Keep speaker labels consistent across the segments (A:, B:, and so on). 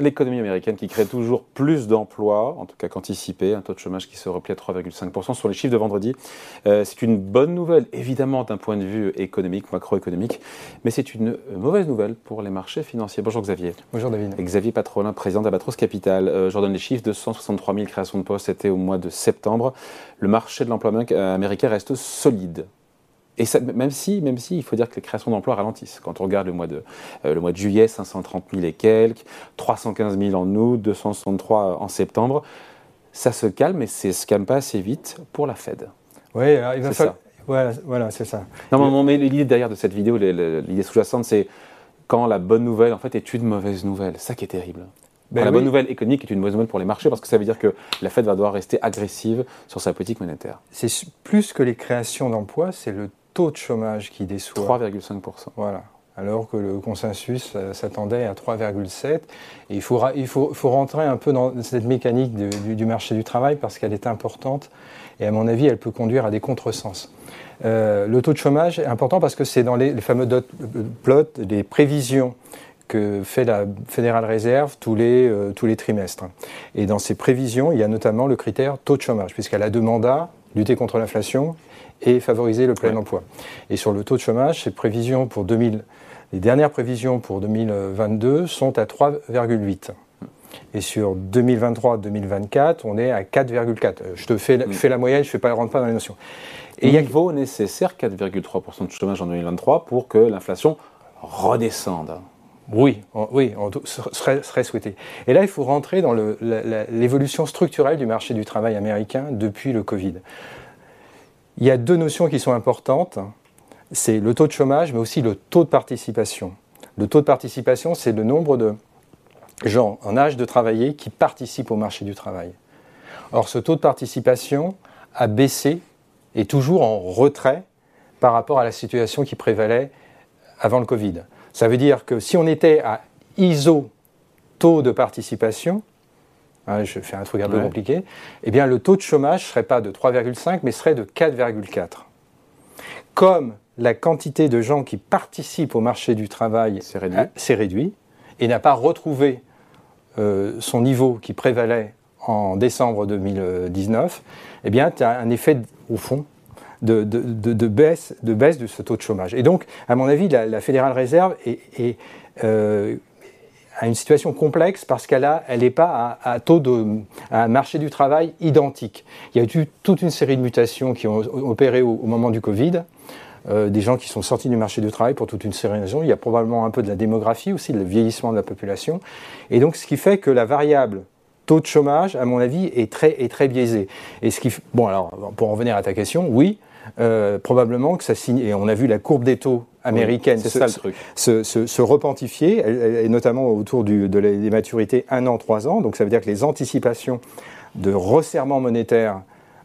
A: L'économie américaine qui crée toujours plus d'emplois, en tout cas qu'anticipé, un taux de chômage qui se replie à 3,5% sur les chiffres de vendredi. Euh, c'est une bonne nouvelle, évidemment, d'un point de vue économique, macroéconomique, mais c'est une mauvaise nouvelle pour les marchés financiers. Bonjour Xavier.
B: Bonjour David.
A: Xavier Patrolin, président d'Abatros Capital. Euh, je redonne les chiffres, 263 000 créations de postes, c'était au mois de septembre. Le marché de l'emploi américain reste solide. Et même si, même si, il faut dire que les créations d'emplois ralentissent. Quand on regarde le mois de, euh, le mois de juillet, 530 000 et quelques, 315 000 en août, 263 en septembre, ça se calme, mais ça ne se calme pas assez vite pour la Fed.
B: Oui, il va falloir. Voilà, voilà c'est ça.
A: Non, mais l'idée derrière de cette vidéo, l'idée sous-jacente, c'est quand la bonne nouvelle, en fait, est une mauvaise nouvelle. Ça qui est terrible. Ben la bonne nouvelle économique est une mauvaise nouvelle pour les marchés parce que ça veut dire que la Fed va devoir rester agressive sur sa politique monétaire.
B: C'est plus que les créations d'emplois, c'est le taux de chômage qui déçoit.
A: 3,5%.
B: Voilà. Alors que le consensus euh, s'attendait à 3,7. il, faut, il faut, faut, rentrer un peu dans cette mécanique du, marché du travail parce qu'elle est importante et à mon avis, elle peut conduire à des contresens. Euh, le taux de chômage est important parce que c'est dans les, fameux dot, plots des prévisions que fait la Fédérale Réserve tous les, euh, tous les trimestres. Et dans ces prévisions, il y a notamment le critère taux de chômage, puisqu'elle a deux mandats, lutter contre l'inflation et favoriser le plein emploi. Et sur le taux de chômage, ces prévisions pour 2000, les dernières prévisions pour 2022 sont à 3,8. Et sur 2023-2024, on est à 4,4. Je te fais, mm. fais, la moyenne, je ne la rentre pas dans les notions.
A: Et il faut nécessaire 4,3% de chômage en 2023 pour que l'inflation redescende.
B: Oui, oui, serait, serait, souhaité. Et là, il faut rentrer dans l'évolution structurelle du marché du travail américain depuis le Covid. Il y a deux notions qui sont importantes. C'est le taux de chômage, mais aussi le taux de participation. Le taux de participation, c'est le nombre de gens en âge de travailler qui participent au marché du travail. Or, ce taux de participation a baissé et toujours en retrait par rapport à la situation qui prévalait avant le Covid. Ça veut dire que si on était à ISO taux de participation, Hein, je fais un truc un peu compliqué, eh bien le taux de chômage ne serait pas de 3,5 mais serait de 4,4. Comme la quantité de gens qui participent au marché du travail s'est réduit. réduit. et n'a pas retrouvé euh, son niveau qui prévalait en décembre 2019, eh bien, tu as un effet, au fond, de, baisse, de baisse de ce taux de chômage. Et donc, à mon avis, la, Fédérale Réserve est, euh, à une situation complexe parce qu'elle n'est elle pas à, taux de, un marché du travail identique. Il y a eu toute une série de mutations qui ont opéré au, moment du Covid. Euh, des gens qui sont sortis du marché du travail pour toute une série de raisons. Il y a probablement un peu de la démographie aussi, le vieillissement de la population. Et donc, ce qui fait que la variable taux de chômage, à mon avis, est très, est très biaisée. Et ce qui, bon, alors, pour en revenir à ta question, oui, euh, probablement que ça signe, et on a vu la courbe des taux américaine se, repentifier, et notamment autour du, de des maturités 1 an, 3 ans. Donc ça veut dire que les anticipations de resserrement monétaire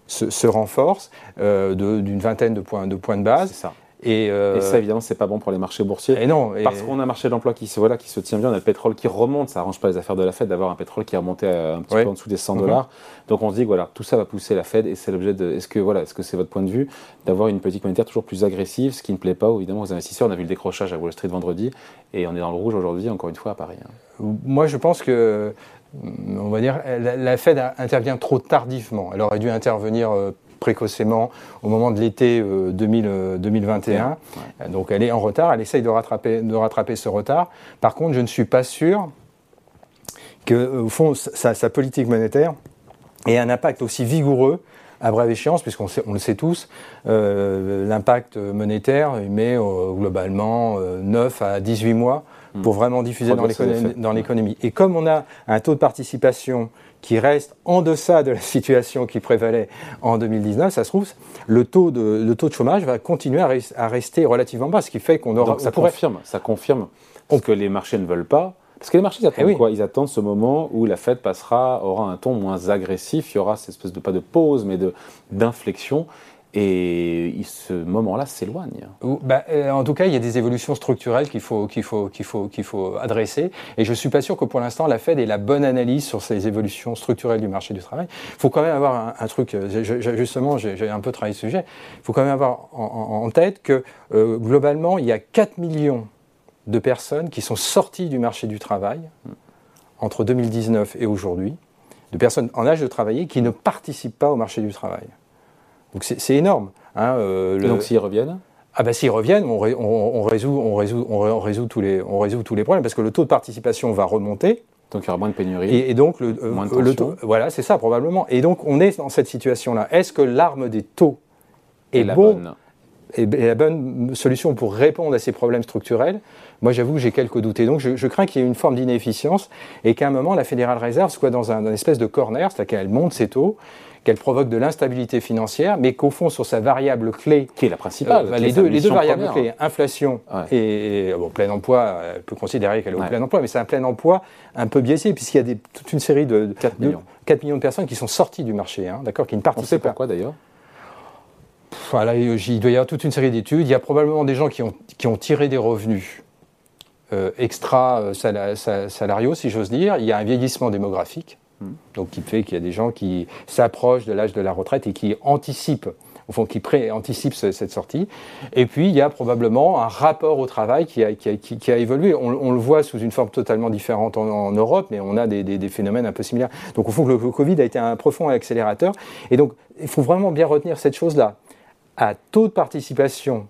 B: se, renforcent euh, d'une vingtaine de points de, points de base.
A: Ça. Euh, et, ça, évidemment, c'est pas bon pour les marchés boursiers. Et non, parce qu'on a un marché de l'emploi qui se, voilà, qui se tient bien, on a le pétrole qui remonte, ça arrange pas les affaires de la Fed d'avoir un pétrole qui est remonté un petit peu en dessous des 100 dollars. Mhm. Donc on se dit voilà, tout ça va pousser la Fed et c'est l'objet de. Est-ce que voilà, est-ce que c'est votre point de vue d'avoir une politique monétaire toujours plus agressive, ce qui ne plaît pas évidemment aux investisseurs. On a vu le décrochage à Wall Street vendredi et on est dans le rouge aujourd'hui, encore une fois à Paris.
B: Hein. Moi, je pense que on va dire, la, Fed intervient trop tardivement. Elle aurait dû intervenir euh, précocement au moment de l'été 2021. Euh, Donc elle est en retard, elle essaye de rattraper, de rattraper ce retard. Par contre, je ne suis pas sûr que, au fond, sa, politique monétaire ait un impact aussi vigoureux à brève échéance, puisqu'on on le sait tous, euh, l'impact monétaire, il met euh, globalement 9 à 18 mois hmm. pour vraiment diffuser dans l'économie. Et comme on a un taux de participation qui reste en deçà de la situation qui prévalait en 2019, ça se trouve, le taux de, le taux de chômage va continuer à, rester relativement bas, ce qui fait qu'on aura...
A: Donc ça, confirme, ça confirme ce que les marchés ne veulent pas. Parce que les marchés, ils attendent eh quoi? Ils attendent ce moment où la Fed passera, aura un ton moins agressif, il y aura cette espèce de, pas de pause, mais d'inflexion. Et ce moment-là s'éloigne.
B: Bah, euh, en tout cas, il y a des évolutions structurelles qu'il faut, qu'il faut, qu'il faut, qu'il faut adresser. Et je ne suis pas sûr que pour l'instant, la Fed ait la bonne analyse sur ces évolutions structurelles du marché du travail. Il faut quand même avoir un, truc, euh, justement, j'ai un peu travaillé ce sujet, il faut quand même avoir en, tête que euh, globalement, il y a 4 millions de personnes qui sont sorties du marché du travail entre 2019 et aujourd'hui de personnes en âge de travailler qui ne participent pas au marché du travail. Donc c'est énorme.
A: Hein, et donc s'ils reviennent
B: ah ben s'ils reviennent, on, on, résout, on, résout, on, résout tous les, on résout tous les problèmes parce que le taux de participation va remonter.
A: Donc il y aura moins de pénurie.
B: Et, donc le, le taux, voilà, c'est ça probablement. Et donc on est dans cette situation-là. Est-ce que l'arme des taux est, la bonne et la bonne solution pour répondre à ces problèmes structurels, moi j'avoue que j'ai quelques doutes. Et donc je, crains qu'il y ait une forme d'inefficience et qu'à un moment la Fédérale Réserve soit dans un, espèce de corner, c'est-à-dire qu'elle monte ses taux, qu'elle provoque de l'instabilité financière, mais qu'au fond sur sa variable clé,
A: qui est la principale,
B: euh, les, deux, les, deux, variables clés, inflation et, bon, plein emploi, elle peut considérer qu'elle est au plein emploi, mais c'est un plein emploi un peu biaisé puisqu'il y a des, toute une série de
A: 4 millions.
B: 4 millions de personnes qui sont sorties du marché, hein, d'accord, qui ne participent
A: On sait pourquoi d'ailleurs
B: voilà, il doit y avoir toute une série d'études. Il y a probablement des gens qui ont, qui ont tiré des revenus euh, extra-salariaux, euh, si j'ose dire. Il y a un vieillissement démographique, hmm. donc qui fait qu'il y a des gens qui s'approchent de l'âge de la retraite et qui anticipent au fond, qui anticipent cette sortie. Et puis, il y a probablement un rapport au travail qui a, qui a, évolué. On, le voit sous une forme totalement différente en, Europe, mais on a des, des, phénomènes un peu similaires. Donc, au fond, le, le Covid a été un profond accélérateur. Et donc, il faut vraiment bien retenir cette chose-là à taux de participation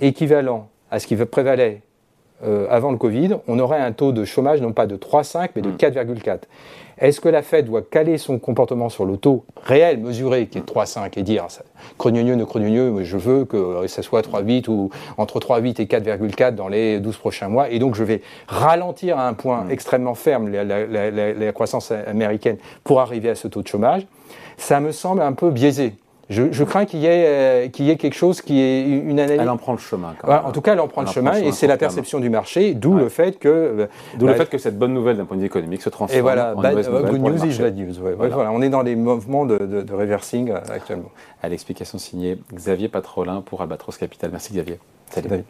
B: équivalent à ce qui prévalait euh, avant le Covid, on aurait un taux de chômage non pas de 3,5 mais de 4,4. Hmm. Est-ce que la Fed doit caler son comportement sur le taux réel, mesuré, qui est 3,5 et dire crogneux, ne mais je veux que ça soit 3,8 ou entre 3,8 et 4,4 dans les 12 prochains mois, et donc je vais ralentir à un point hmm. extrêmement ferme la, la croissance américaine pour arriver à ce taux de chômage, ça me semble un peu biaisé. Je, crains qu'il y, ait, euh, y ait quelque chose qui est une analyse.
A: Elle en prend le chemin.
B: Quand même. en tout cas, elle en prend le chemin, et c'est la perception du marché, d'où le fait que. Euh,
A: d'où le bah, fait que cette bonne nouvelle d'un point de vue économique se transforme.
B: Et voilà, en bad, good news is bad news. Voilà. on est dans des mouvements de, de, reversing euh, actuellement.
A: À l'explication signée Xavier Patrolin pour Albatros Capital. Merci Xavier.
B: Salut.